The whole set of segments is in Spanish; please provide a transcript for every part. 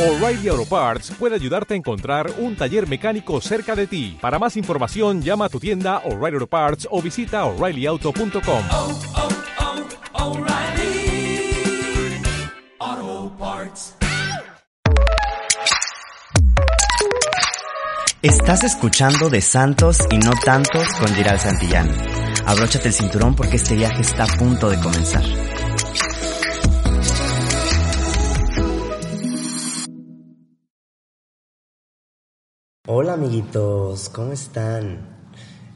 O'Reilly Auto Parts puede ayudarte a encontrar un taller mecánico cerca de ti. Para más información, llama a tu tienda O'Reilly Auto Parts o visita oreillyauto.com. oh, oh, O'Reilly Auto Parts. Estás escuchando de Santos y no tantos con Giral Santillán. Abróchate el cinturón porque este viaje está a punto de comenzar. Hola amiguitos, ¿cómo están?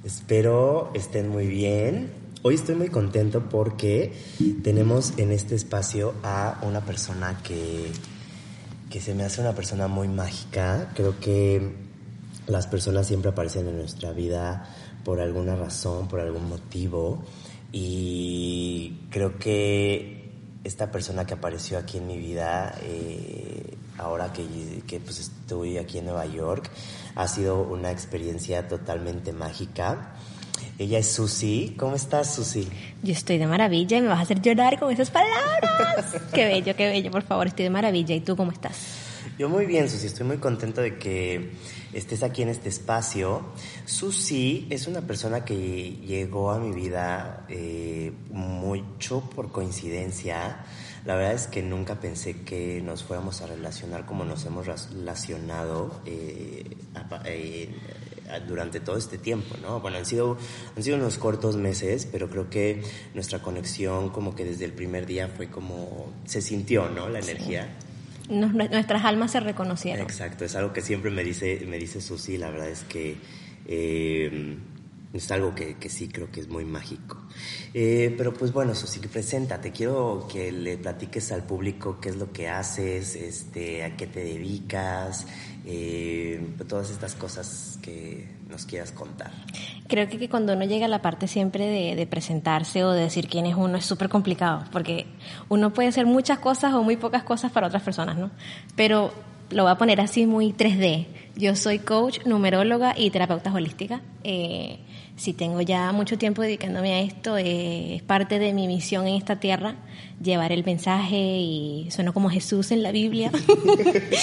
Espero estén muy bien. Hoy estoy muy contento porque tenemos en este espacio a una persona que, que se me hace una persona muy mágica. Creo que las personas siempre aparecen en nuestra vida por alguna razón, por algún motivo. Y creo que esta persona que apareció aquí en mi vida, eh, ahora que, que pues estoy aquí en Nueva York, ha sido una experiencia totalmente mágica. Ella es Susi. ¿Cómo estás, Susi? Yo estoy de maravilla y me vas a hacer llorar con esas palabras. qué bello, qué bello, por favor, estoy de maravilla. ¿Y tú cómo estás? Yo muy bien, Susi. Estoy muy contento de que estés aquí en este espacio. Susi es una persona que llegó a mi vida eh, mucho por coincidencia. La verdad es que nunca pensé que nos fuéramos a relacionar como nos hemos relacionado eh, eh, durante todo este tiempo, ¿no? Bueno, han sido, han sido unos cortos meses, pero creo que nuestra conexión como que desde el primer día fue como, se sintió, ¿no? La energía. Nos- nuestras almas se reconocieron. Exacto, es algo que siempre me dice, me dice Susi, la verdad es que eh, es algo que, que sí creo que es muy mágico. Eh, pero pues bueno, Susi, preséntate, quiero que le platiques al público qué es lo que haces, este, a qué te dedicas, eh, todas estas cosas que nos quieras contar. Creo que, que cuando uno llega a la parte siempre de, presentarse o de decir quién es uno es súper complicado, porque uno puede hacer muchas cosas o muy pocas cosas para otras personas, ¿no? Pero lo voy a poner así muy 3D. Yo soy coach, numeróloga y terapeuta holística. Eh, si tengo ya mucho tiempo dedicándome a esto, eh, es parte de mi misión en esta tierra, llevar el mensaje y sueno como Jesús en la Biblia.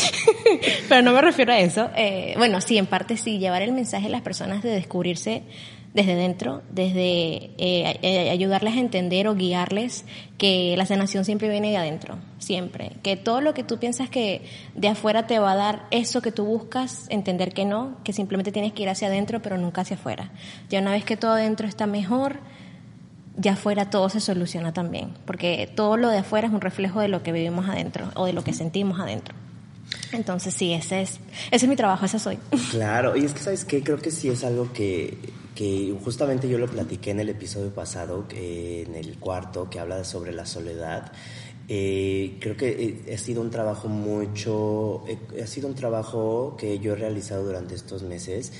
Pero no me refiero a eso. Eh, bueno, sí, en parte sí, llevar el mensaje a las personas de descubrirse desde dentro, desde eh, eh, ayudarles a entender o guiarles que la sanación siempre viene de adentro, siempre. Que todo lo que tú piensas que de afuera te va a dar eso que tú buscas, entender que no, que simplemente tienes que ir hacia adentro, pero nunca hacia afuera. Ya una vez que todo adentro está mejor, ya afuera todo se soluciona también, porque todo lo de afuera es un reflejo de lo que vivimos adentro o de lo que sentimos adentro. Entonces sí, ese es, ese es mi trabajo, esa soy. Claro, y es que, ¿sabes qué? Creo que sí es algo que, que justamente yo lo platiqué en el episodio pasado, eh, en el cuarto, que habla sobre la soledad. Eh, creo que eh, ha sido un trabajo mucho, eh, ha sido un trabajo que yo he realizado durante estos meses,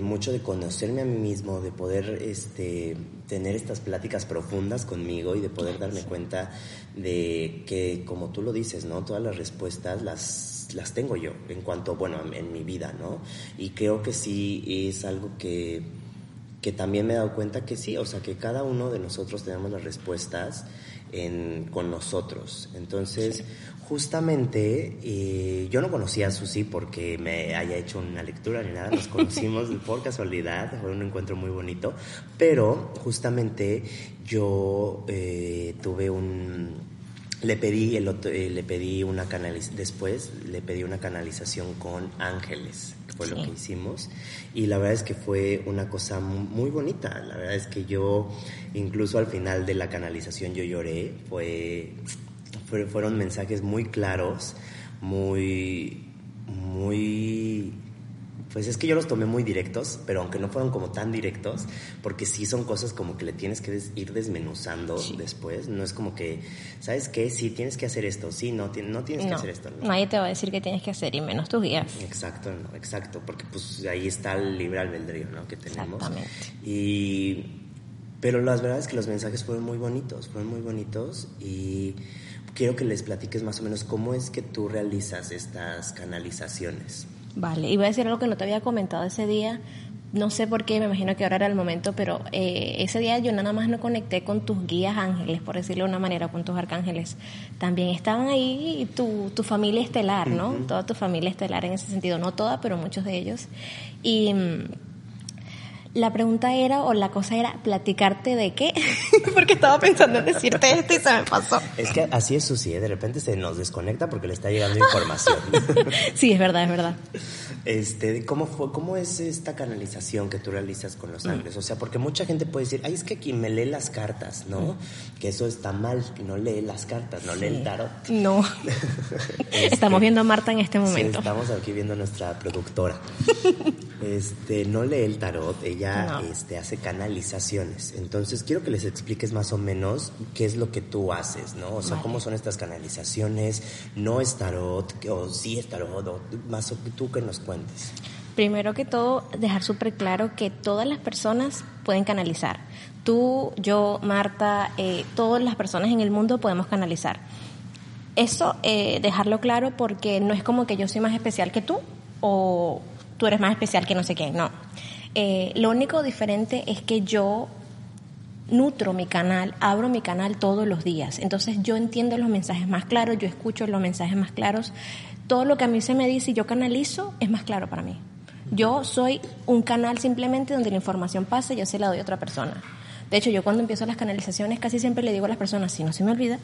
mucho de conocerme a mí mismo, de poder este, tener estas pláticas profundas conmigo y de poder darme cuenta de que, como tú lo dices, ¿no? Todas las respuestas las, las tengo yo en cuanto, bueno, en, en mi vida, ¿no? Y creo que sí es algo que, que también me he dado cuenta que sí, o sea, que cada uno de nosotros tenemos las respuestas en, con nosotros. Entonces, justamente, eh, yo no conocía a Susi porque me haya hecho una lectura ni nada, nos conocimos por casualidad, fue un encuentro muy bonito, pero justamente yo eh, tuve un le pedí el otro- eh, le pedí una canaliz después le pedí una canalización con ángeles fue lo que hicimos. Y la verdad es que fue una cosa mu- muy bonita. La verdad es que yo incluso al final de la canalización yo lloré. Fue, fue- fueron mensajes muy claros muy muy pues es que yo los tomé muy directos, pero aunque no fueron como tan directos, porque sí son cosas como que le tienes que des- ir desmenuzando después. No es como que, ¿sabes qué? Sí, tienes que hacer esto. Sí, no, ti- no tienes que hacer esto. no. nadie te va a decir qué tienes que hacer y menos tus guías. Exacto, no, exacto, porque pues ahí está el libre albedrío, ¿no? Que tenemos. Exactamente. Y, pero la verdad es que los mensajes fueron muy bonitos, fueron muy bonitos y quiero que les platiques más o menos cómo es que tú realizas estas canalizaciones. Vale, y voy a decir algo que no te había comentado ese día, no sé por qué, me imagino que ahora era el momento, pero eh, ese día yo nada más no conecté con tus guías ángeles, por decirlo de una manera, con tus arcángeles. También estaban ahí tu, tu familia estelar, ¿no? Toda tu familia estelar en ese sentido, no toda, pero muchos de ellos. Y mm, la pregunta era, o la cosa era, platicarte de qué, porque estaba pensando en decirte esto y se me pasó. Es que así es Susi, ¿eh? de repente se nos desconecta porque le está llegando información. sí, es verdad, es verdad. Este, ¿cómo, fue, ¿Cómo es esta canalización que tú realizas con los ángeles? O sea, porque mucha gente puede decir, ay, es que aquí me lee las cartas, ¿no? Que eso está mal, no lee las cartas, no lee el tarot. No. Este, Estamos viendo a Marta en este Sí, momento. estamos aquí viendo a nuestra productora. Este, no lee el tarot, ella No. este, hace canalizaciones. Entonces, quiero que les expliques más o menos qué es lo que tú haces, ¿no? O sea, Vale. cómo son estas canalizaciones, no es tarot, o sí es tarot, o más o tú que nos cuentes. Primero que todo, dejar súper claro que todas las personas pueden canalizar. Tú, yo, Marta, eh, todas las personas en el mundo podemos canalizar. Eso, eh, dejarlo claro porque no es como que yo soy más especial que tú o tú eres más especial que no sé quién, no. Eh, lo único diferente es que yo nutro mi canal, abro mi canal todos los días. Entonces yo entiendo los mensajes más claros, yo escucho los mensajes más claros. Todo lo que a mí se me dice y yo canalizo es más claro para mí. Yo soy un canal simplemente donde la información pasa y yo se la doy a otra persona. De hecho, yo cuando empiezo las canalizaciones casi siempre le digo a las personas, si no se me olvida,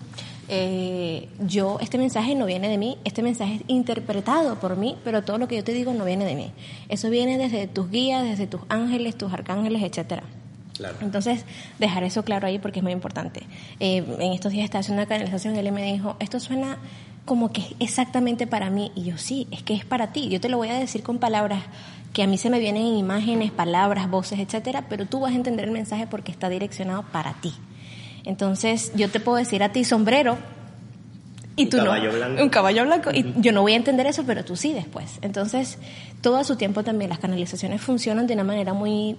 eh, yo, este mensaje no viene de mí, este mensaje es interpretado por mí, pero todo lo que yo te digo no viene de mí. Eso viene desde tus guías, desde tus ángeles, tus arcángeles, etcétera. Claro. Entonces, dejar eso claro ahí porque es muy importante. Eh, en estos días estaba haciendo una canalización y él me dijo, esto suena como que es exactamente para mí. Y yo, sí, es que es para ti. Yo te lo voy a decir con palabras que a mí se me vienen en imágenes, palabras, voces, etcétera, pero tú vas a entender el mensaje porque está direccionado para ti. Entonces, yo te puedo decir a ti sombrero y Un tú caballo no. blanco. Un caballo blanco. Y yo no voy a entender eso, pero tú sí después. Entonces, todo a su tiempo también las canalizaciones funcionan de una manera muy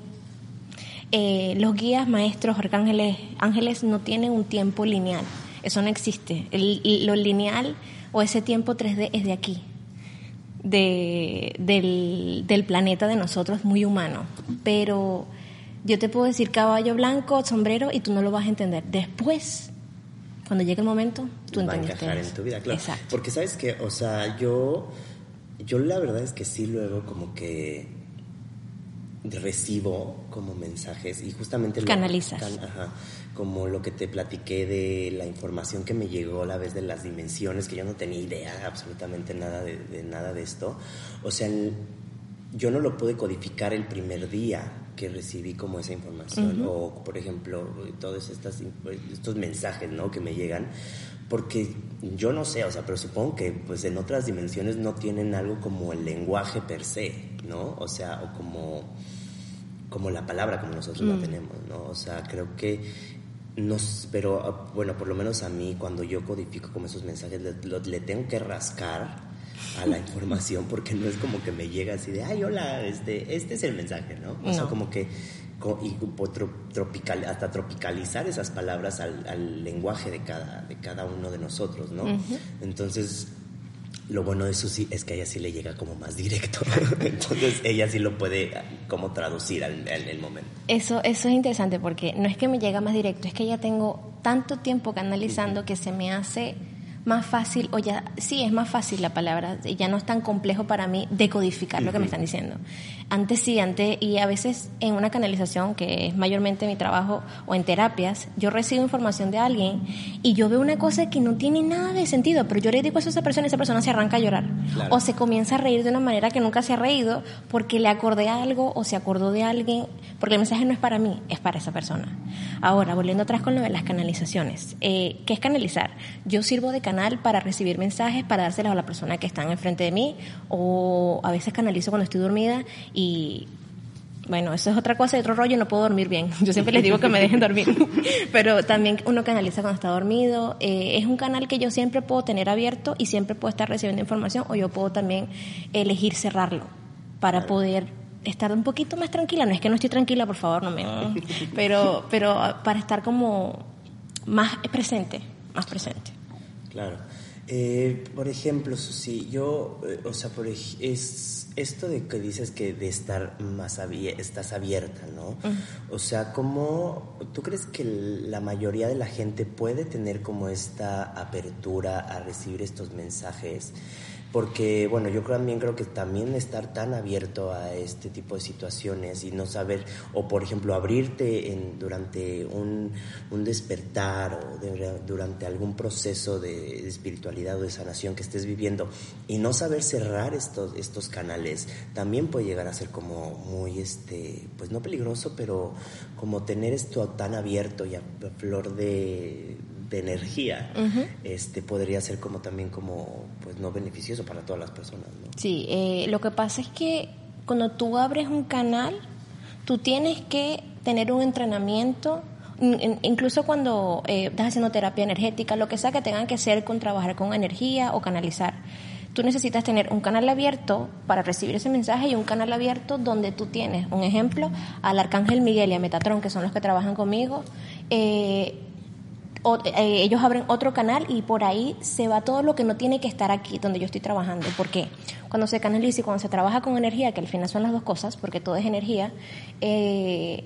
eh, los guías, maestros, arcángeles, ángeles no tienen un tiempo lineal. Eso no existe. El- lo lineal o ese tiempo 3D es de aquí, de, del, del planeta de nosotros, muy humano. Pero yo te puedo decir caballo blanco, sombrero, y tú no lo vas a entender. Después, cuando llegue el momento, tú va a en tu vida, claro. Exacto. Porque sabes que, o sea, yo, yo la verdad es que sí luego como que recibo como mensajes y justamente lo- Canalizas. ajá, como lo que te platiqué de la información que me llegó la vez de las dimensiones que yo no tenía idea absolutamente nada de, de nada de esto o sea el- yo no lo pude codificar el primer día que recibí como esa información o por ejemplo todos estas, estos mensajes ¿no? que me llegan porque yo no sé, o sea, pero supongo que pues en otras dimensiones no tienen algo como el lenguaje per se, ¿no? O sea, o como, como la palabra como nosotros la tenemos, ¿no? O sea, creo que nos, pero ah, bueno, por lo menos a mí cuando yo codifico como esos mensajes le, lo- le tengo que rascar a la información porque no es como que me llega así de, ay, hola, este, este es el mensaje, ¿no? O sea, como que y tropical, hasta tropicalizar esas palabras al, al lenguaje de cada, de cada uno de nosotros, ¿no? Entonces, lo bueno de Susi es que a ella sí le llega como más directo. Entonces, ella sí lo puede ah, como traducir al, al- el momento. Eso, eso es interesante porque no es que me llega más directo, es que ya tengo tanto tiempo canalizando que se me hace más fácil, o ya, sí, es más fácil la palabra, ya no es tan complejo para mí decodificar lo que me están diciendo. Antes sí, antes, y a veces en una canalización, que es mayormente mi trabajo, o en terapias, yo recibo información de alguien y yo veo una cosa que no tiene nada de sentido, pero yo le digo eso a esa persona y esa persona se arranca a llorar. Claro. O se comienza a reír de una manera que nunca se ha reído porque le acordé algo o se acordó de alguien, porque el mensaje no es para mí, es para esa persona. Ahora, volviendo atrás con lo de las canalizaciones, eh, ¿qué es canalizar? Yo sirvo de canal para recibir mensajes, para dárselos a la persona que está enfrente de mí, o a veces canalizo cuando estoy dormida y bueno, eso es otra cosa, y otro rollo, no puedo dormir bien. Yo siempre les digo que me dejen dormir. Pero también uno canaliza cuando está dormido. Eh, es un canal que yo siempre puedo tener abierto y siempre puedo estar recibiendo información o yo puedo también elegir cerrarlo para poder estar un poquito más tranquila. No es que no estoy tranquila, por favor, no me... Pero, pero para estar como más presente, más presente. Claro. Eh, por ejemplo, Susi, yo, eh, o sea, por es esto de que dices que de estar más abierta, estás abierta, ¿no? O sea, ¿cómo, tú crees que la mayoría de la gente puede tener como esta apertura a recibir estos mensajes? Porque, bueno, yo también creo que también estar tan abierto a este tipo de situaciones y no saber, o por ejemplo, abrirte en, durante un, un despertar o durante algún proceso de espiritualidad o de sanación que estés viviendo y no saber cerrar estos, estos canales, también puede llegar a ser como muy, este, pues no peligroso, pero como tener esto tan abierto y a flor de, de energía, este podría ser como también como pues no beneficioso para todas las personas, ¿no? Sí, eh, lo que pasa es que cuando tú abres un canal, tú tienes que tener un entrenamiento, in- in- incluso cuando eh, estás haciendo terapia energética, lo que sea que tengan que hacer con trabajar con energía o canalizar. Tú necesitas tener un canal abierto para recibir ese mensaje y un canal abierto donde tú tienes, un ejemplo, al Arcángel Miguel y a Metatron, que son los que trabajan conmigo. eh, eh, ellos abren otro canal y por ahí se va todo lo que no tiene que estar aquí donde yo estoy trabajando. ¿Por qué? Cuando se canaliza y cuando se trabaja con energía, que al final son las dos cosas, porque todo es energía, eh,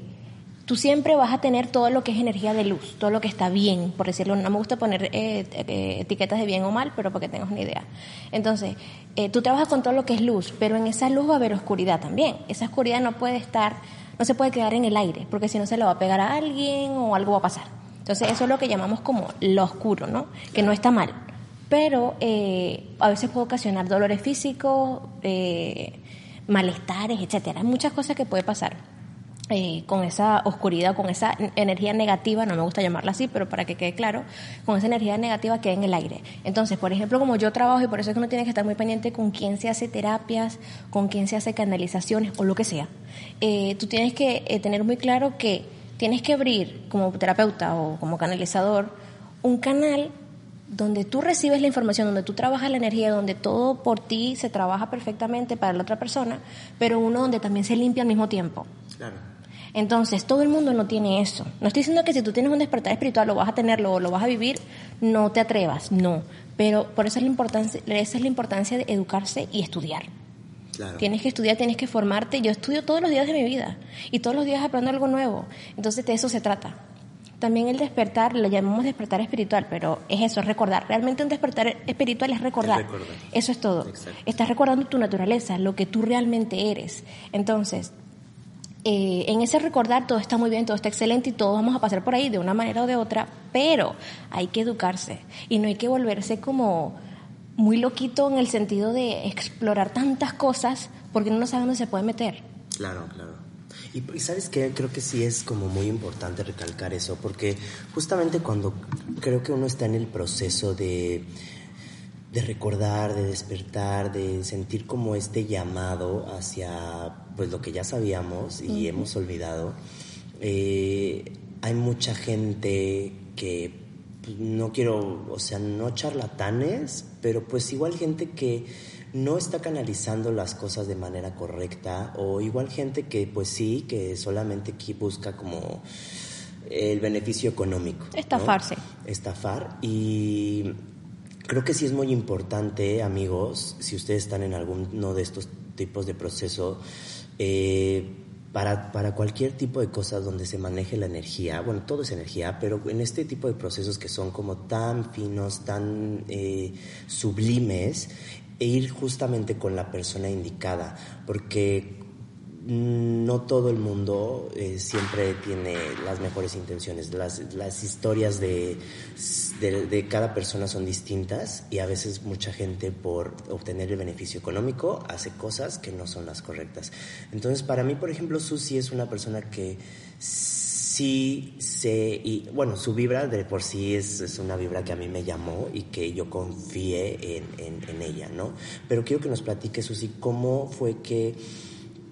tú siempre vas a tener todo lo que es energía de luz, todo lo que está bien, por decirlo. No me gusta poner eh, eh, etiquetas de bien o mal, pero para que tengas una idea. Entonces, eh, tú trabajas con todo lo que es luz, pero en esa luz va a haber oscuridad también. Esa oscuridad no puede estar, no se puede quedar en el aire, porque si no se le va a pegar a alguien o algo va a pasar. Entonces, eso es lo que llamamos como lo oscuro, ¿no? Que no está mal. Pero eh, a veces puede ocasionar dolores físicos, eh, malestares, etcétera. Hay muchas cosas que puede pasar eh, con esa oscuridad, con esa energía negativa, no me gusta llamarla así, pero para que quede claro, con esa energía negativa que hay en el aire. Entonces, por ejemplo, como yo trabajo y por eso es que uno tiene que estar muy pendiente con quién se hace terapias, con quién se hace canalizaciones o lo que sea, eh, tú tienes que eh, tener muy claro que tienes que abrir como terapeuta o como canalizador un canal donde tú recibes la información, donde tú trabajas la energía, donde todo por ti se trabaja perfectamente para la otra persona, pero uno donde también se limpia al mismo tiempo. Claro. Entonces, todo el mundo no tiene eso. No estoy diciendo que si tú tienes un despertar espiritual lo vas a tenerlo o lo vas a vivir, no te atrevas, no. Pero por eso es la importancia, esa es la importancia de educarse y estudiar. Claro. Tienes que estudiar, tienes que formarte. Yo estudio todos los días de mi vida y todos los días aprendo algo nuevo. Entonces, de eso se trata. También el despertar, lo llamamos despertar espiritual, pero es eso, es recordar. Realmente un despertar espiritual es recordar. Es recordar. Eso es todo. Exacto. Estás recordando tu naturaleza, lo que tú realmente eres. Entonces, eh, en ese recordar todo está muy bien, todo está excelente y todos vamos a pasar por ahí de una manera o de otra, pero hay que educarse y no hay que volverse como muy loquito en el sentido de explorar tantas cosas porque uno no sabe dónde se puede meter. Claro, claro. Y, y sabes qué, creo que sí es como muy importante recalcar eso, porque justamente cuando creo que uno está en el proceso de, de recordar, de despertar, de sentir como este llamado hacia pues lo que ya sabíamos y hemos olvidado, eh, hay mucha gente que no quiero, o sea, no charlatanes, pero pues igual gente que no está canalizando las cosas de manera correcta o igual gente que pues sí, que solamente aquí busca como el beneficio económico. ¿no? Estafarse. Estafar y creo que sí es muy importante, amigos, si ustedes están en alguno de estos tipos de proceso, eh, para, para cualquier tipo de cosas donde se maneje la energía, bueno, todo es energía, pero en este tipo de procesos que son como tan finos, tan eh, sublimes, e ir justamente con la persona indicada, porque no todo el mundo eh, siempre tiene las mejores intenciones. Las, las historias de, de, de cada persona son distintas y a veces mucha gente por obtener el beneficio económico hace cosas que no son las correctas. Entonces, para mí, por ejemplo, Susi es una persona que sí sé, y bueno, su vibra de por sí es, es una vibra que a mí me llamó y que yo confié en, en, en ella, ¿no? Pero quiero que nos platique, Susi, cómo fue que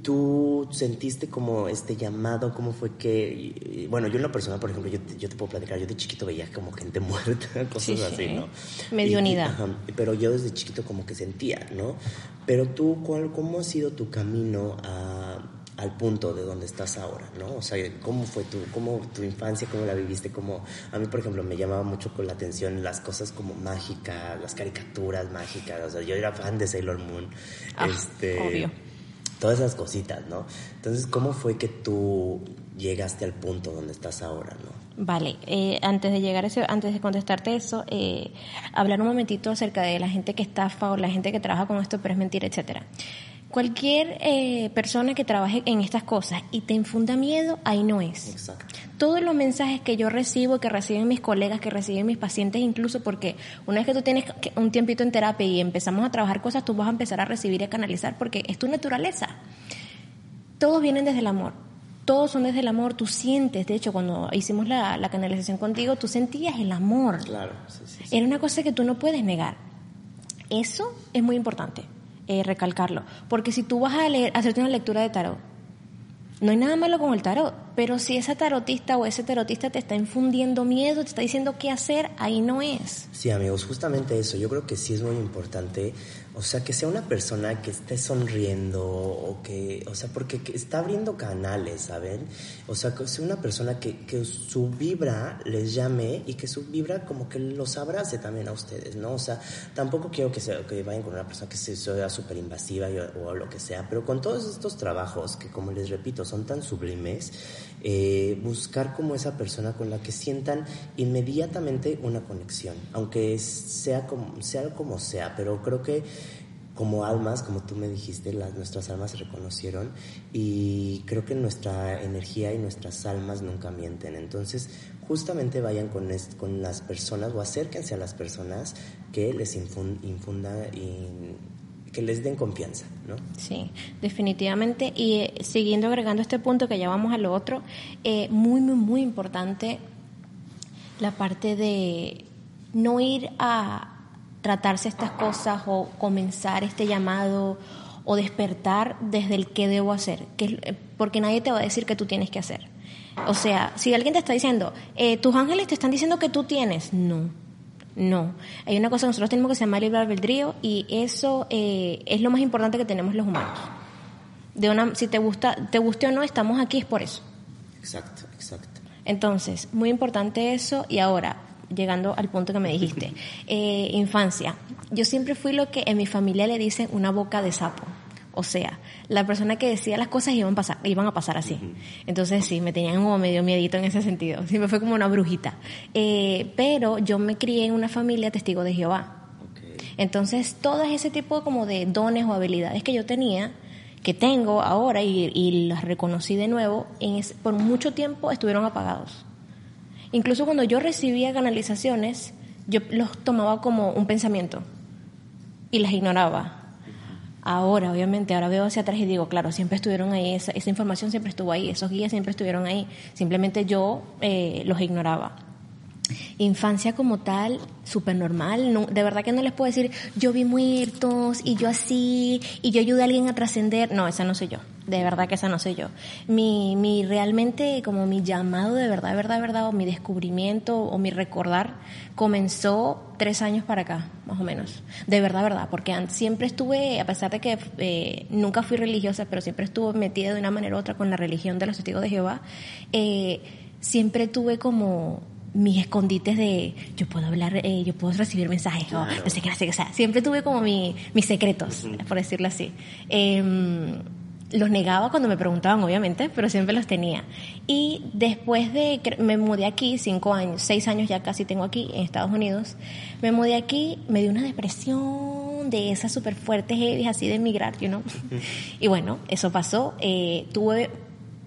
tú sentiste como este llamado, cómo fue que, y- y, bueno, yo en lo personal, por ejemplo, yo te, yo te puedo platicar, yo de chiquito veía como gente muerta, cosas Sí, sí. así, ¿no? Mediunidad. Y- ajá, pero yo desde chiquito como que sentía, ¿no? Pero tú, ¿cuál, ¿cómo ha sido tu camino a, al punto de donde estás ahora, ¿no? O sea, ¿cómo fue tu, cómo, tu infancia, cómo la viviste? Cómo, a mí, por ejemplo, me llamaba mucho con la atención las cosas como mágicas, las caricaturas mágicas, o sea, yo era fan de Sailor Moon. Ah, este, obvio. Todas esas cositas, ¿no? Entonces, ¿cómo fue que tú llegaste al punto donde estás ahora, ¿no? Vale, eh, antes de llegar a ese, antes de contestarte eso, eh, hablar un momentito acerca de la gente que estafa o la gente que trabaja con esto, pero es mentira, etcétera. Cualquier eh, persona que trabaje en estas cosas y te infunda miedo, ahí no es. Exacto. Todos los mensajes que yo recibo, que reciben mis colegas, que reciben mis pacientes, incluso porque una vez que tú tienes un tiempito en terapia y empezamos a trabajar cosas, tú vas a empezar a recibir y a canalizar porque es tu naturaleza. Todos vienen desde el amor. Todos son desde el amor. Tú sientes, de hecho, cuando hicimos la, la canalización contigo, tú sentías el amor. Claro, sí, sí. sí. Era una cosa que tú no puedes negar. Eso es muy importante, eh, recalcarlo. Porque si tú vas a leer, hacerte una lectura de tarot, no hay nada malo con el tarot, pero si esa tarotista o ese tarotista te está infundiendo miedo, te está diciendo qué hacer, ahí no es. Sí, amigos, justamente eso. Yo creo que sí es muy importante. O sea, que sea una persona que esté sonriendo o que, o sea, porque que está abriendo canales, ¿saben? O sea, que sea una persona que, que su vibra les llame y que su vibra como que los abrace también a ustedes, ¿no? O sea, tampoco quiero que, sea, que vayan con una persona que se sea súper invasiva o, lo que sea, pero con todos estos trabajos que, como les repito, son tan sublimes, eh, buscar como esa persona con la que sientan inmediatamente una conexión, aunque sea como sea, como sea pero creo que como almas, como tú me dijiste, nuestras almas se reconocieron y creo que nuestra energía y nuestras almas nunca mienten. Entonces, justamente vayan con, las personas o acérquense a las personas que les infun- infundan y que les den confianza, ¿no? Sí, definitivamente. Y eh, siguiendo agregando este punto que ya vamos a lo otro, eh, muy, muy, muy importante la parte de no ir a tratarse estas cosas o comenzar este llamado o despertar desde el qué debo hacer, que eh, porque nadie te va a decir que tú tienes que hacer. O sea, si alguien te está diciendo, eh, tus ángeles te están diciendo que tú tienes, no, no. Hay una cosa que nosotros tenemos que se llama libre albedrío y eso eh, es lo más importante que tenemos los humanos. De una, si te gusta, te guste o no, estamos aquí es por eso. Exacto, exacto. Entonces, muy importante eso. Y ahora, llegando al punto que me dijiste, eh, infancia. Yo siempre fui lo que en mi familia le dicen una boca de sapo. O sea, la persona que decía las cosas iban a pasar, iban a pasar así. Entonces sí, me tenían como medio miedito en ese sentido. Siempre fue como una brujita. Eh, pero yo me crié en una familia testigo de Jehová. Entonces, todo ese tipo como de dones o habilidades que yo tenía, que tengo ahora y, y las reconocí de nuevo, en es- por mucho tiempo estuvieron apagados. Incluso cuando yo recibía canalizaciones, yo los tomaba como un pensamiento y las ignoraba. Ahora, obviamente, ahora veo hacia atrás y digo, claro, siempre estuvieron ahí, esa, esa información siempre estuvo ahí, esos guías siempre estuvieron ahí, simplemente yo eh, los ignoraba. Infancia como tal, súper normal, no- de verdad que no les puedo decir, yo vi muertos y yo así, y yo ayudé a alguien a trascender, no, esa no soy yo, de verdad que esa no soy yo. Mi, mi realmente, como mi llamado de verdad, verdad, verdad, o mi descubrimiento o mi recordar, comenzó tres años para acá, más o menos, de verdad, verdad, porque siempre estuve, a pesar de que eh, nunca fui religiosa, pero siempre estuve metida de una manera u otra con la religión de los testigos de Jehová, eh, siempre tuve como mis escondites de yo puedo hablar, eh, yo puedo recibir mensajes, o Claro. no sé qué, no sé qué, o sea, siempre tuve como mi, mis secretos, por decirlo así. Em, los negaba cuando me preguntaban, obviamente, pero siempre los tenía. Y después de que me mudé aquí, cinco años, seis años ya casi tengo aquí en Estados Unidos, me mudé aquí, me dio una depresión de esas súper fuertes, heavy, así de emigrar, you know. y bueno, eso pasó. Eh, tuve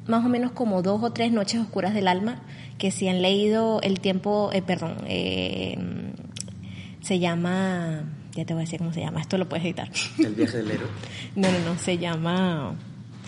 más o menos como dos o tres noches oscuras del alma, que si han leído el tiempo, eh, perdón, eh, se llama, ya te voy a decir cómo se llama, esto lo puedes editar. El viaje del héroe. no, no, no, se llama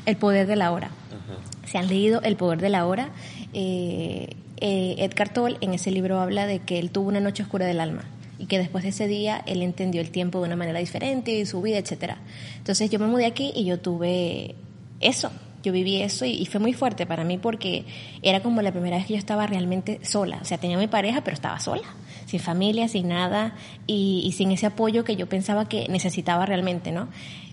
El poder de la hora. Ajá. Se han leído El poder de la hora. Eh, eh, Edgar Toll en ese libro habla de que él tuvo una noche oscura del alma y que después de ese día él entendió el tiempo de una manera diferente y su vida, etcétera. Entonces yo me mudé aquí y yo tuve eso, yo viví eso y, fue muy fuerte para mí porque era como la primera vez que yo estaba realmente sola, o sea, tenía mi pareja pero estaba sola. sin familia, sin nada y, y sin ese apoyo que yo pensaba que necesitaba realmente, ¿no?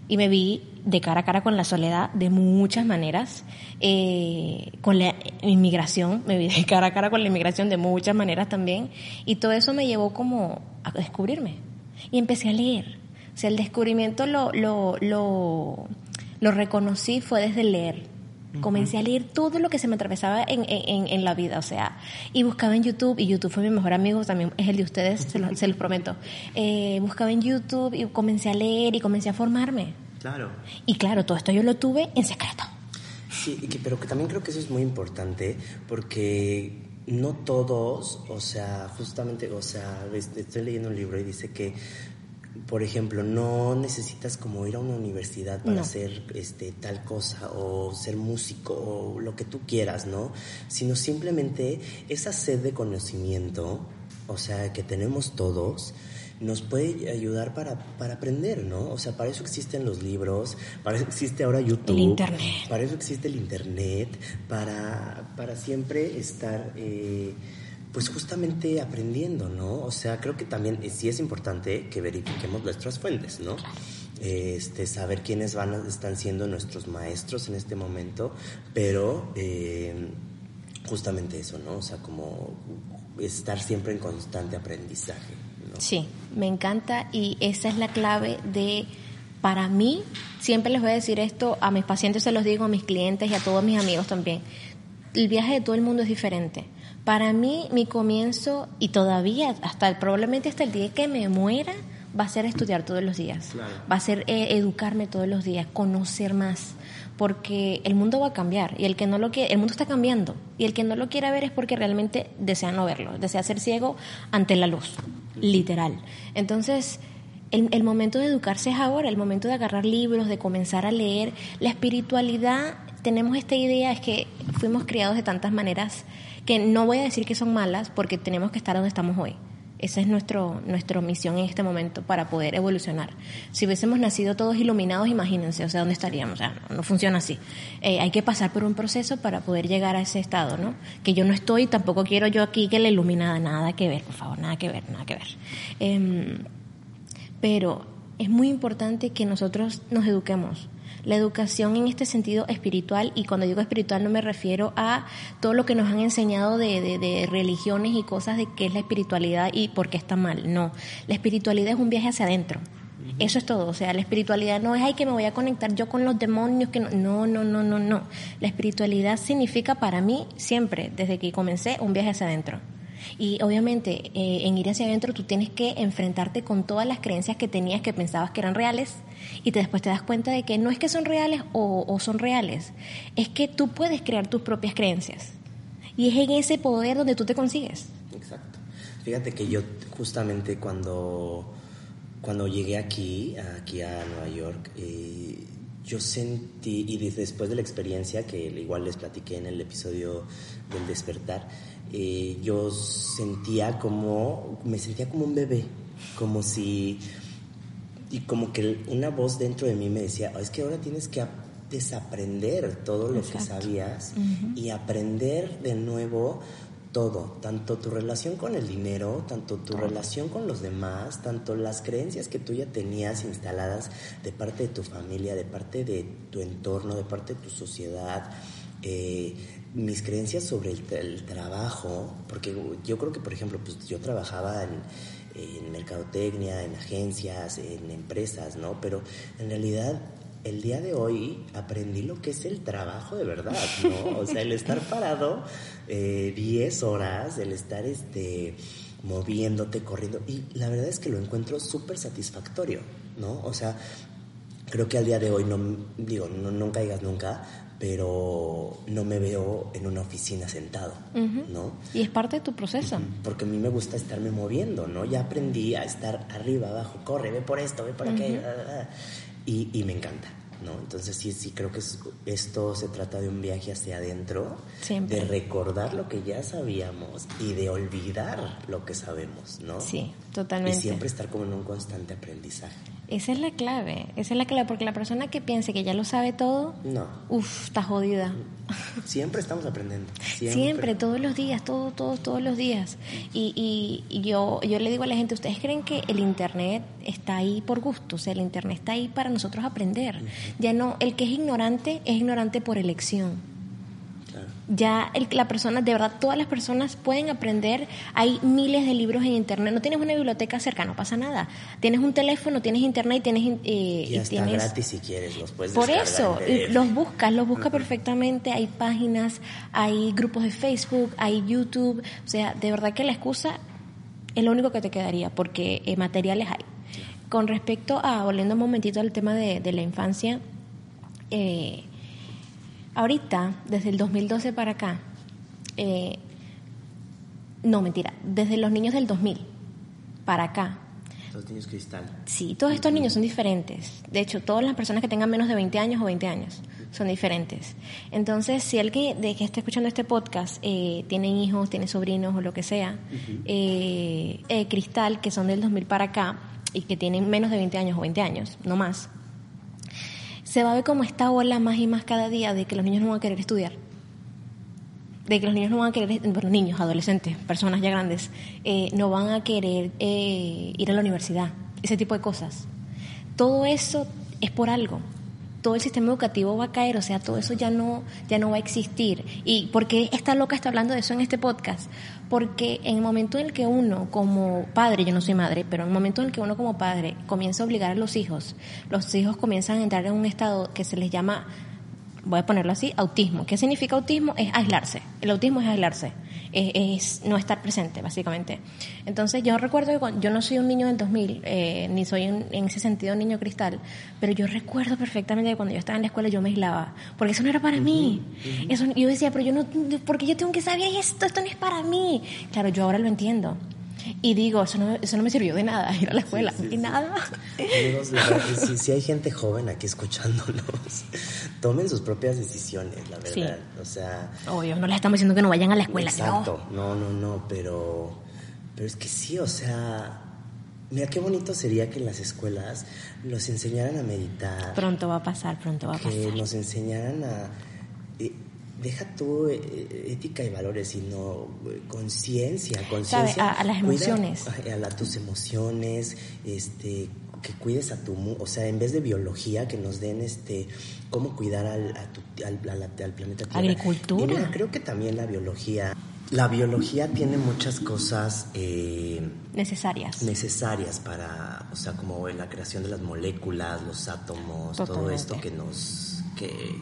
y me vi de cara a cara con la soledad de muchas maneras, eh, con la inmigración, me vi de cara a cara con la inmigración de muchas maneras también, y todo eso me llevó como a descubrirme. Y empecé a leer. O sea, el descubrimiento lo, lo, lo, lo reconocí fue desde leer. Comencé a leer todo lo que se me atravesaba en, en, en, la vida, o sea, y buscaba en YouTube, y YouTube fue mi mejor amigo, también es el de ustedes, se, los, se los prometo. Eh, buscaba en YouTube y comencé a leer y comencé a formarme. Claro. Y claro, todo esto yo lo tuve en secreto. Sí, pero que también creo que eso es muy importante porque no todos, o sea, justamente, o sea, estoy leyendo un libro y dice que por ejemplo, no necesitas como ir a una universidad para No. hacer este tal cosa o ser músico o lo que tú quieras, ¿no? Sino simplemente esa sed de conocimiento, o sea, que tenemos todos, nos puede ayudar para, para aprender, ¿no? O sea, para eso existen los libros, para eso existe ahora YouTube. El Internet. Para eso existe el Internet, para, para siempre estar... eh, pues justamente aprendiendo, ¿no? O sea, creo que también sí es importante que verifiquemos nuestras fuentes, ¿no? Este, saber quiénes van a- están siendo nuestros maestros en este momento, pero eh, justamente eso, ¿no? O sea, como estar siempre en constante aprendizaje, ¿no? Sí, me encanta y esa es la clave de, para mí, siempre les voy a decir esto, a mis pacientes se los digo, a mis clientes y a todos mis amigos también, el viaje de todo el mundo es diferente. Para mí, mi comienzo, y todavía, hasta el- probablemente hasta el día que me muera, va a ser estudiar todos los días. Claro. Va a ser eh, educarme todos los días, conocer más, porque el mundo va a cambiar y el que no lo quiere, el mundo está cambiando y el que no lo quiera ver es porque realmente desea no verlo, desea ser ciego ante la luz, literal. Entonces, el, el momento de educarse es ahora, el momento de agarrar libros, de comenzar a leer. La espiritualidad, tenemos esta idea, es que fuimos criados de tantas maneras que no voy a decir que son malas porque tenemos que estar donde estamos hoy. Esa es nuestro, nuestra misión en este momento para poder evolucionar. Si hubiésemos nacido todos iluminados, imagínense, o sea, ¿dónde estaríamos? O sea, no, funciona así. Eh, hay que pasar por un proceso para poder llegar a ese estado, ¿no? Que yo no estoy, tampoco quiero yo aquí que la iluminada, nada que ver, por favor, nada que ver, nada que ver. Em, pero es muy importante que nosotros nos eduquemos. La educación en este sentido espiritual, y cuando digo espiritual no me refiero a todo lo que nos han enseñado de, de- de religiones y cosas de qué es la espiritualidad y por qué está mal. No, la espiritualidad es un viaje hacia adentro. Eso es todo, o sea, la espiritualidad no es ay que me voy a conectar yo con los demonios, que no, no, no, no, no, no. La espiritualidad significa para mí siempre, desde que comencé, un viaje hacia adentro. Y obviamente eh, en ir hacia adentro tú tienes que enfrentarte con todas las creencias que tenías que pensabas que eran reales y te, después te das cuenta de que no es que son reales o, o son reales, es que tú puedes crear tus propias creencias. Y es en ese poder donde tú te consigues. Exacto. Fíjate que yo justamente cuando, cuando llegué aquí, aquí a Nueva York, eh, yo sentí, y de- después de la experiencia que igual les platiqué en el episodio del despertar, eh, yo sentía como, me sentía como un bebé, como si, y como que una voz dentro de mí me decía, "Oh, es que ahora tienes que ap- desaprender todo lo que sabías y aprender de nuevo todo, tanto tu relación con el dinero, tanto tu relación con los demás, tanto las creencias que tú ya tenías instaladas de parte de tu familia, de parte de tu entorno, de parte de tu sociedad, eh, mis creencias sobre el, tra- el trabajo, porque yo creo que, por ejemplo, pues yo trabajaba en, en mercadotecnia, en agencias, en empresas, ¿no? Pero en realidad el día de hoy aprendí lo que es el trabajo de verdad, ¿no? O sea, el estar parado eh, 10 horas, el estar este moviéndote, corriendo, y la verdad es que lo encuentro súper satisfactorio, ¿no? O sea, creo que al día de hoy, no, digo, no, nunca digas nunca, pero no me veo en una oficina sentado, ¿no? Y es parte de tu proceso. Porque a mí me gusta estarme moviendo, ¿no? Ya aprendí a estar arriba, abajo, corre, ve por esto, ve por aquello, ah, ah, ah. y, y me encanta, ¿no? Entonces sí, sí creo que es- esto se trata de un viaje hacia adentro, Siempre. de recordar lo que ya sabíamos y de olvidar lo que sabemos, ¿no? Sí, Y totalmente. siempre estar como en un constante aprendizaje. Esa es la clave, esa es la clave, porque la persona que piense que ya lo sabe todo, No. uff, está jodida. Siempre estamos aprendiendo. Siempre. Siempre, todos los días, todos, todos, todos los días. Y, y, y yo, yo le digo a la gente, ¿ustedes creen que el Internet está ahí por gusto? O sea, el Internet está ahí para nosotros aprender. Ya no, el que es ignorante es ignorante por elección. Ya el- la persona, de verdad, todas las personas pueden aprender. Hay miles de libros en Internet. No tienes una biblioteca cerca, no pasa nada. Tienes un teléfono, tienes Internet y tienes... eh, Y hasta tienes gratis si quieres, los puedes por eso, y los buscas, los buscas perfectamente, hay páginas, hay grupos de Facebook, hay YouTube, o sea, de verdad que la excusa es lo único que te quedaría, porque eh, materiales hay. Con respecto a, volviendo un momentito al tema de, de la infancia, eh, ahorita, desde el 2012 para acá, eh, no, mentira, desde los niños del 2000 para acá, Los niños cristal. Sí, todos estos niños son diferentes. De hecho, todas las personas que tengan menos de 20 años o 20 años son diferentes. Entonces, si alguien de que está escuchando este podcast eh, tiene hijos, tiene sobrinos o lo que sea, eh, eh, Cristal, que son del 2000 para acá y que tienen menos de 20 años o 20 años, no más, se va a ver como esta ola más y más cada día de que los niños no van a querer estudiar de que los niños no van a querer, bueno, niños, adolescentes, personas ya grandes, eh, no van a querer eh, ir a la universidad, ese tipo de cosas. Todo eso es por algo. Todo el sistema educativo va a caer, o sea, todo eso ya no, ya no va a existir. ¿Y por qué esta loca está hablando de eso en este podcast? Porque en el momento en el que uno como padre, yo no soy madre, pero en el momento en el que uno como padre comienza a obligar a los hijos, los hijos comienzan a entrar en un estado que se les llama voy a ponerlo así, autismo. ¿Qué significa autismo? Es aislarse. El autismo es aislarse, es, es no estar presente, básicamente. Entonces, yo recuerdo que cuando- yo no soy un niño del 2000, eh, ni soy un- en ese sentido un niño cristal, pero yo recuerdo perfectamente que cuando yo estaba en la escuela yo me aislaba, porque eso no era para mí. Eso, yo decía, pero yo no, porque yo tengo que saber esto, esto no es para mí. Claro, yo ahora lo entiendo. Y digo, eso no, eso no me sirvió de nada, ir a la escuela, sí, nada. Amigos, la verdad que si, si hay gente joven aquí escuchándonos, tomen sus propias decisiones, la verdad. O sea, Obvio, no les estamos diciendo que no vayan a la escuela, que no. exacto. No, no, no, pero, pero es que sí, o sea, mira qué bonito sería que en las escuelas los enseñaran a meditar, Pronto va a pasar, pronto va a que pasar. nos enseñaran a... eh, deja tú eh, ética y valores, sino eh, conciencia, conciencia. A- a las Cuida- emociones. a, tus emociones, este que cuides a tu, o sea, en vez de biología, que nos den este cómo cuidar al, a tu- al, planeta Tierra. Agricultura. Mira, creo que también la biología, la biología tiene muchas cosas eh, Necesarias. necesarias para, o sea, como la creación de las moléculas, los átomos, todo esto que nos, que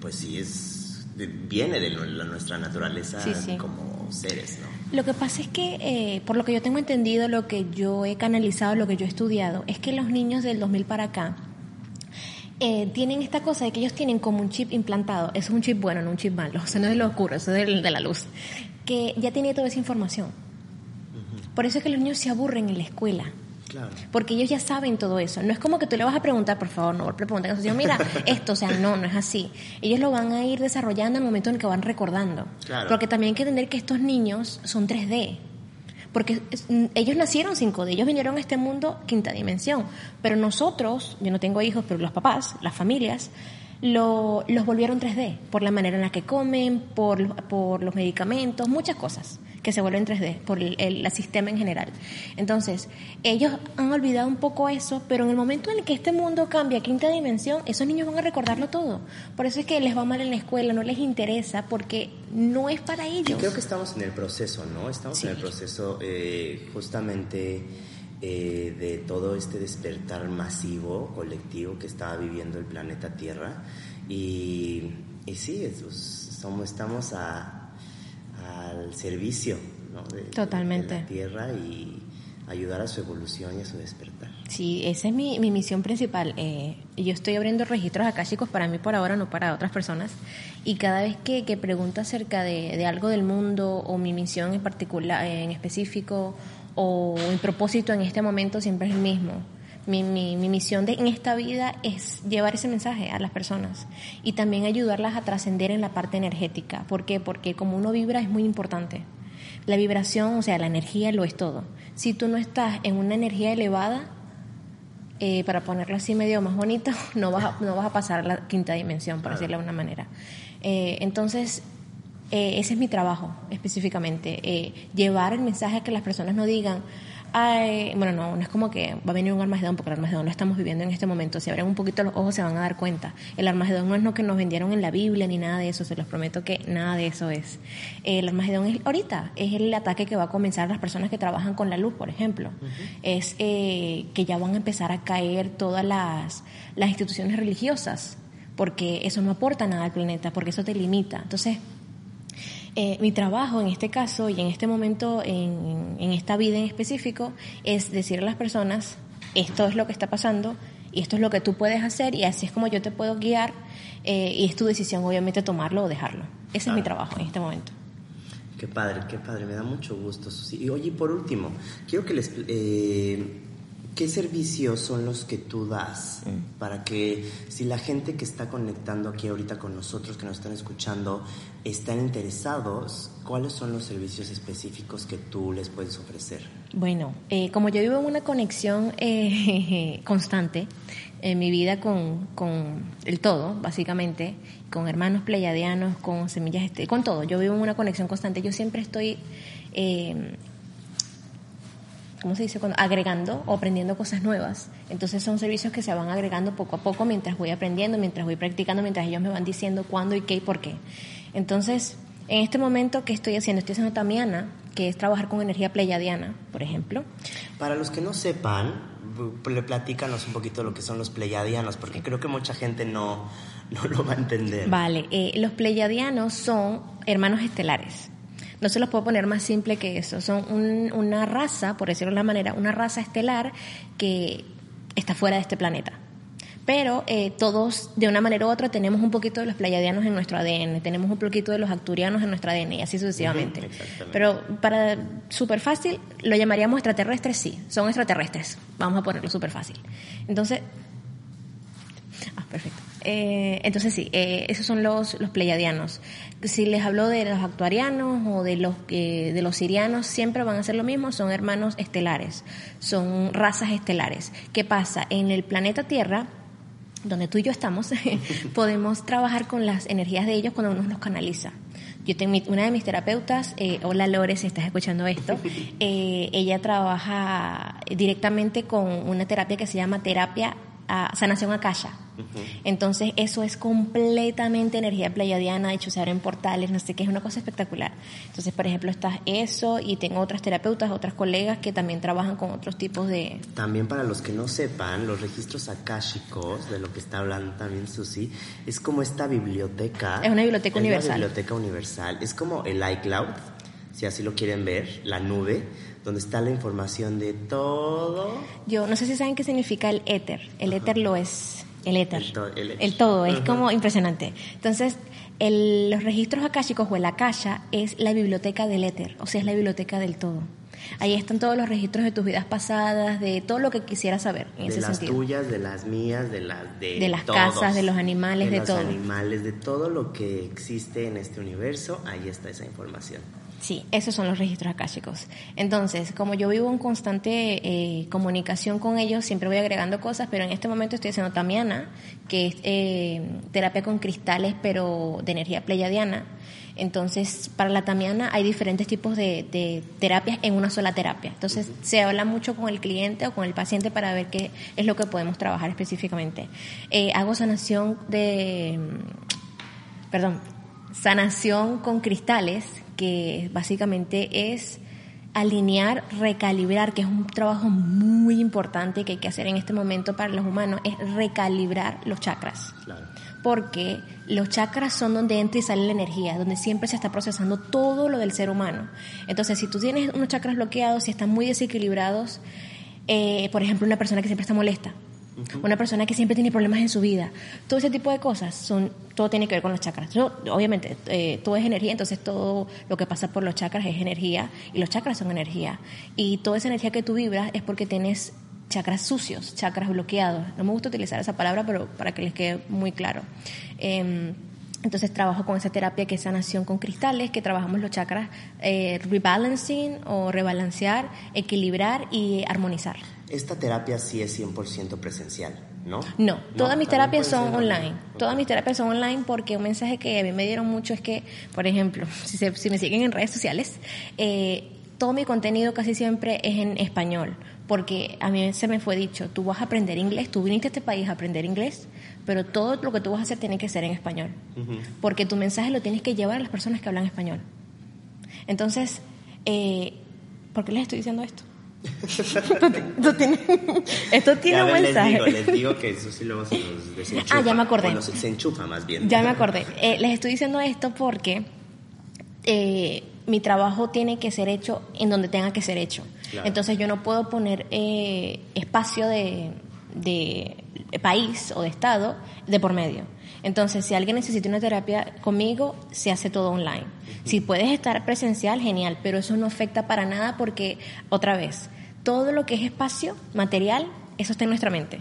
pues sí es, de- viene de lo- nuestra naturaleza Sí, sí. como seres, ¿no? Lo que pasa es que, eh, por lo que yo tengo entendido, lo que yo he canalizado, lo que yo he estudiado, es que los niños del 2000 para acá eh, tienen esta cosa de que ellos tienen como un chip implantado. Eso es un chip bueno, no un chip malo. Eso no es de lo oscuro, eso es del- de la luz. Que ya tiene toda esa información. Por eso es que los niños se aburren en la escuela. Claro. Porque ellos ya saben todo eso. No es como que tú le vas a preguntar, por favor, no pregunten. Yo, mira, esto, o sea, no, no es así. Ellos lo van a ir desarrollando al momento en que van recordando. Claro. Porque también hay que entender que estos niños son 3D. Porque ellos nacieron 5D, ellos vinieron a este mundo quinta dimensión. Pero nosotros, yo no tengo hijos, pero los papás, las familias, lo- los volvieron 3D. Por la manera en la que comen, por, por los medicamentos, muchas cosas que se vuelven 3D, por el, el- el sistema en general. Entonces, ellos han olvidado un poco eso, pero en el momento en el que este mundo cambia a quinta dimensión, esos niños van a recordarlo todo. Por eso es que les va mal en la escuela, no les interesa, porque no es para ellos. creo que estamos en el proceso, ¿no? Estamos en el Sí. proceso eh, justamente eh, de todo este despertar masivo, colectivo que está viviendo el planeta Tierra. Y, y sí, es- somos, estamos a- al servicio ¿no? de, Totalmente. de la Tierra y ayudar a su evolución y a su despertar. Sí, esa es mi, mi misión principal. Eh, yo estoy abriendo registros acá, chicos, para mí por ahora, no para otras personas. Y cada vez que, que pregunto acerca de, de algo del mundo o mi misión en particular, en específico, o mi propósito en este momento siempre es el mismo. Mi, mi, mi misión de, en esta vida es llevar ese mensaje a las personas y también ayudarlas a trascender en la parte energética. ¿Por qué? Porque como uno vibra es muy importante. La vibración, o sea, la energía lo es todo. Si tú no estás en una energía elevada, eh, para ponerlo así medio más bonito, no vas a, no vas a pasar la quinta dimensión, por decirlo de una manera. Eh, entonces, eh, ese es mi trabajo específicamente, llevar el mensaje a que las personas no digan, Ay, bueno, no, no es como que va a venir un Armagedón, porque el Armagedón lo estamos viviendo en este momento. Si abren un poquito los ojos se van a dar cuenta. El Armagedón no es lo que nos vendieron en la Biblia ni nada de eso, se los prometo que nada de eso es. El Armagedón es ahorita, es el ataque que va a comenzar a las personas que trabajan con la luz, por ejemplo. Es eh, que ya van a empezar a caer todas las, las instituciones religiosas, porque eso no aporta nada al planeta, porque eso te limita. Entonces, eh, mi trabajo en este caso y en este momento, en, en esta vida en específico, es decir a las personas, esto es lo que está pasando y esto es lo que tú puedes hacer y así es como yo te puedo guiar eh, y es tu decisión obviamente tomarlo o dejarlo. Ese es mi trabajo en este momento. Qué padre, qué padre, me da mucho gusto, Susi. Y oye, por último, quiero que les... Eh, ¿Qué servicios son los que tú das para que si la gente que está conectando aquí ahorita con nosotros, que nos están escuchando, están interesados, cuáles son los servicios específicos que tú les puedes ofrecer? Bueno, eh, como yo vivo en una conexión eh, constante en mi vida con, con el todo, básicamente, con hermanos pleiadianos, con semillas, este, con todo, yo vivo en una conexión constante, yo siempre estoy... Eh, ¿cómo se dice? Cuando, agregando o aprendiendo cosas nuevas. Entonces son servicios que se van agregando poco a poco mientras voy aprendiendo, mientras voy practicando, mientras ellos me van diciendo cuándo y qué y por qué. Entonces, en este momento, ¿qué estoy haciendo? Estoy haciendo Tamiana, que es trabajar con energía pleiadiana, por ejemplo. Para los que no sepan, le platícanos un poquito lo que son los pleiadianos, porque creo que mucha gente no, no lo va a entender. Vale, eh, los pleiadianos son hermanos estelares. No se los puedo poner más simple que eso. Son un, una raza, por decirlo de una manera, una raza estelar que está fuera de este planeta. Pero eh, todos, de una manera u otra, tenemos un poquito de los pleiadianos en nuestro ADN, tenemos un poquito de los acturianos en nuestro ADN y así sucesivamente. Pero para súper fácil, lo llamaríamos extraterrestres, sí, son extraterrestres. Vamos a ponerlo súper fácil. Entonces, Ah, perfecto. Eh, entonces sí, eh, esos son los, los pleiadianos. Si les hablo de los actuarianos o de los, eh, de los sirianos, siempre van a ser lo mismo, son hermanos estelares, son razas estelares. ¿Qué pasa? En el planeta Tierra, donde tú y yo estamos, podemos trabajar con las energías de ellos cuando uno los canaliza. Yo tengo una de mis terapeutas, eh, hola Lore, si estás escuchando esto, eh, ella trabaja directamente con una terapia que se llama terapia a sanación akasha. Entonces, eso es completamente energía pleiadiana, de hecho se abren portales, no sé qué, es una cosa espectacular. Entonces, por ejemplo, está eso y tengo otras terapeutas, otras colegas que también trabajan con otros tipos de, También para los que no sepan, los registros akáshicos, de lo que está hablando también Susi, es como esta biblioteca. Es una biblioteca Es universal. La biblioteca universal. Es como el iCloud, si así lo quieren ver, la nube, donde está la información de todo. Yo no sé si saben qué significa el éter. El éter lo es. El éter. El to- el- El todo. Es Ajá. como impresionante. Entonces, el- los registros akáshicos o el akasha es la biblioteca del éter. O sea, es la biblioteca del todo. Ahí están todos los registros de tus vidas pasadas, de todo lo que quisieras saber en de ese las sentido. tuyas, de las mías, de las de, De las todos. casas, de los animales, de los todo. animales, de todo lo que existe en este universo, ahí está esa información. Sí, esos son los registros akáshicos. Entonces, como yo vivo en constante eh, comunicación con ellos, siempre voy agregando cosas, pero en este momento estoy haciendo Tamiana, que es eh, terapia con cristales, pero de energía pleiadiana. Entonces, para la Tamiana hay diferentes tipos de, de terapias en una sola terapia. Entonces, se habla mucho con el cliente o con el paciente para ver qué es lo que podemos trabajar específicamente. Eh, hago sanación de perdón, sanación con cristales, que básicamente es alinear, recalibrar, que es un trabajo muy importante que hay que hacer en este momento para los humanos, es recalibrar los chakras. Claro. Porque los chakras son donde entra y sale la energía, donde siempre se está procesando todo lo del ser humano. Entonces, si tú tienes unos chakras bloqueados, si están muy desequilibrados, eh, por ejemplo, una persona que siempre está molesta, una persona que siempre tiene problemas en su vida, todo ese tipo de cosas, son todo tiene que ver con los chakras. Yo, obviamente, eh, todo es energía, entonces todo lo que pasa por los chakras es energía y los chakras son energía. Y toda esa energía que tú vibras es porque tienes chakras sucios, chakras bloqueados. No me gusta utilizar esa palabra, pero para que les quede muy claro. Eh, entonces trabajo con esa terapia que es sanación con cristales, que trabajamos los chakras eh, rebalancing o rebalancear, equilibrar y armonizar. Esta terapia sí es 100% presencial, ¿no? No, todas mis terapias son online. Todas mis terapias son online porque un mensaje que a mí me dieron mucho es que, por ejemplo, si, se- si me siguen en redes sociales, eh, todo mi contenido casi siempre es en español. Porque a mí se me fue dicho, tú vas a aprender inglés, tú viniste a este país a aprender inglés, pero todo lo que tú vas a hacer tiene que ser en español. Porque tu mensaje lo tienes que llevar a las personas que hablan español. Entonces, eh, ¿por qué les estoy diciendo esto? Esto tiene, esto tiene un mensaje. Les digo, les digo que eso sí luego se nos desenchufa. Ah, ya me acordé. Bueno, se, se enchufa más bien. Ya me acordé. Eh, les estoy diciendo esto porque eh, mi trabajo tiene que ser hecho en donde tenga que ser hecho. Claro. Entonces yo no puedo poner eh, espacio de, de país o de estado de por medio. Entonces, si alguien necesita una terapia conmigo, se hace todo online. Si puedes estar presencial, genial, pero eso no afecta para nada porque, otra vez, todo lo que es espacio, material, eso está en nuestra mente.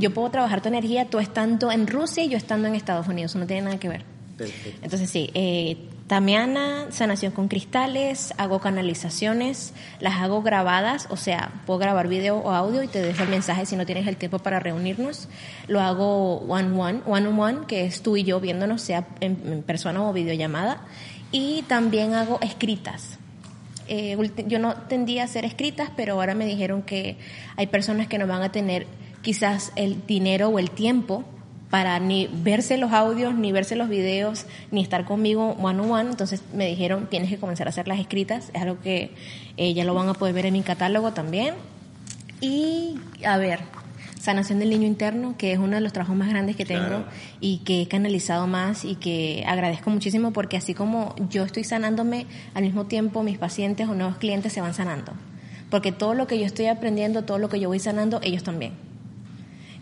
Yo puedo trabajar tu energía tú estando en Rusia y yo estando en Estados Unidos, eso no tiene nada que ver. Perfecto. Entonces sí, eh, Tamiana, sanación con cristales, hago canalizaciones, las hago grabadas, o sea, puedo grabar video o audio y te dejo el mensaje si no tienes el tiempo para reunirnos. Lo hago one one, one on one, que es tú y yo viéndonos, sea en, en persona o videollamada. Y también hago escritas. Eh, yo no tendía a hacer escritas, pero ahora me dijeron que hay personas que no van a tener quizás el dinero o el tiempo para ni verse los audios, ni verse los videos, ni estar conmigo one on one. Entonces me dijeron, tienes que comenzar a hacer las escritas. Es algo que eh, ya lo van a poder ver en mi catálogo también. Y, a ver, sanación del niño interno, que es uno de los trabajos más grandes que tengo Claro. y que he canalizado más y que agradezco muchísimo porque así como yo estoy sanándome, al mismo tiempo mis pacientes o nuevos clientes se van sanando. Porque todo lo que yo estoy aprendiendo, todo lo que yo voy sanando, ellos también.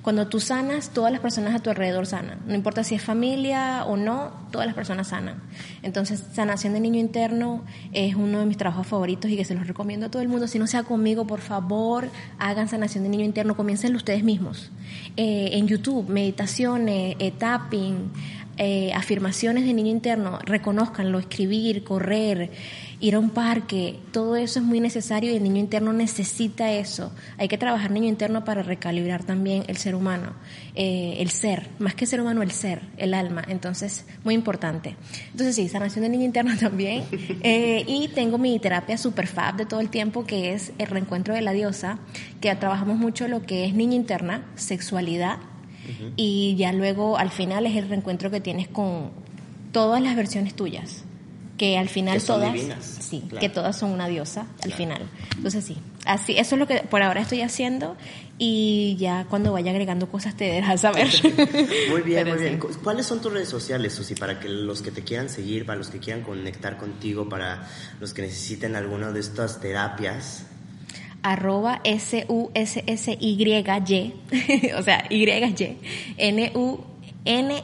Cuando tú sanas, todas las personas a tu alrededor sanan. No importa si es familia o no, todas las personas sanan. Entonces, sanación de niño interno es uno de mis trabajos favoritos y que se los recomiendo a todo el mundo. Si no sea conmigo, por favor, hagan sanación de niño interno. Comiencenlo ustedes mismos. Eh, en YouTube, meditaciones, eh, tapping, eh, afirmaciones de niño interno, reconozcanlo, escribir, correr, ir a un parque, todo eso es muy necesario y el niño interno necesita eso. Hay que trabajar niño interno para recalibrar también el ser humano, eh, el ser, más que ser humano, el ser, el alma. Entonces, muy importante. Entonces, sí, sanación de niño interno también. Eh, y tengo mi terapia super fab de todo el tiempo, que es el reencuentro de la diosa, que trabajamos mucho lo que es niña interna, sexualidad, y ya luego al final es el reencuentro que tienes con todas las versiones tuyas que al final Que son todas divinas, sí claro. que todas son una diosa al Claro. final entonces sí así eso es lo que por ahora estoy haciendo y ya cuando vaya agregando cosas te dejas saber Muy bien, Pero muy bien. sí. ¿Cuáles son tus redes sociales, Susi, para que los que te quieran seguir, para los que quieran conectar contigo, para los que necesiten alguna de estas terapias? arroba S U S S Y Y o sea Y Y N U N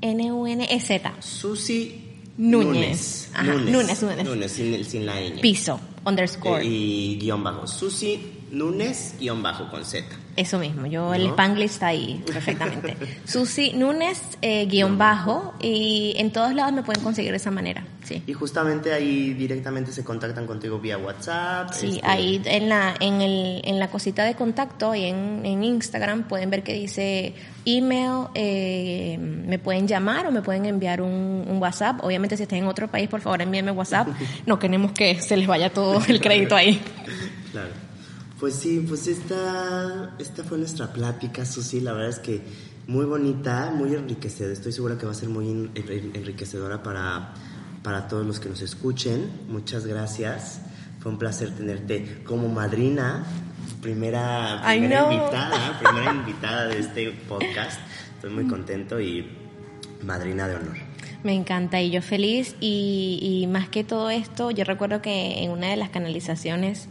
N U N E Z Susi Núñez. Ajá, Núñez, Núñez. Núñez, sin, sin la ñ. piso underscore Eh, y guion bajo. Susi Núñez, guion bajo, con Z. Eso mismo, yo el. Spanglish está ahí perfectamente. Susi Núñez, eh, guion bajo, y en todos lados me pueden conseguir de esa manera, sí. Y justamente ahí directamente se contactan contigo vía WhatsApp. Sí, este, ahí en la, en, el, en la cosita de contacto y en, en Instagram pueden ver que dice email, eh, me pueden llamar o me pueden enviar un, un WhatsApp. Obviamente si están en otro país, por favor envíenme WhatsApp. No queremos que se les vaya todo el crédito ahí. Claro. Pues sí, pues esta, esta fue nuestra plática, Susi. La verdad es que muy bonita, muy enriquecedora. Estoy segura que va a ser muy en- en- enriquecedora para, para todos los que nos escuchen. Muchas gracias. Fue un placer tenerte como madrina, primera, primera invitada, primera invitada de este podcast. Estoy muy contento y madrina de honor. Me encanta y yo feliz y, y más que todo esto, yo recuerdo que en una de las canalizaciones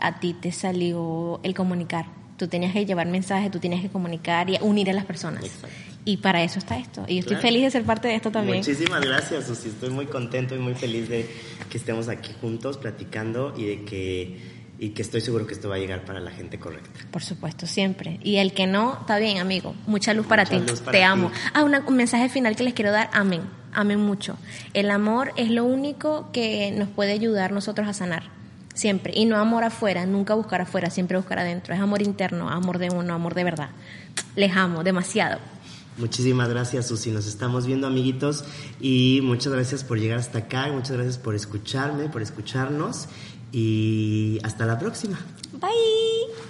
a ti te salió el comunicar. Tú tenías que llevar mensajes, tú tenías que comunicar y unir a las personas. Exacto. Y para eso está esto. Y yo estoy Claro. feliz de ser parte de esto también. Muchísimas gracias, Susi. Estoy muy contento y muy feliz de que estemos aquí juntos platicando y de que y que estoy seguro que esto va a llegar para la gente correcta. Por supuesto, siempre. Y el que no, está bien, amigo. Mucha luz para Mucha ti. luz para Te ti. amo. Ah, una- un mensaje final que les quiero dar. Amén. Amén mucho. El amor es lo único que nos puede ayudar nosotros a sanar. Siempre. Y no amor afuera, nunca buscar afuera, siempre buscar adentro. Es amor interno, amor de uno, amor de verdad. Les amo demasiado. Muchísimas gracias, Susi. Nos estamos viendo, amiguitos. Y muchas gracias por llegar hasta acá. Muchas gracias por escucharme, por escucharnos. Y hasta la próxima. Bye.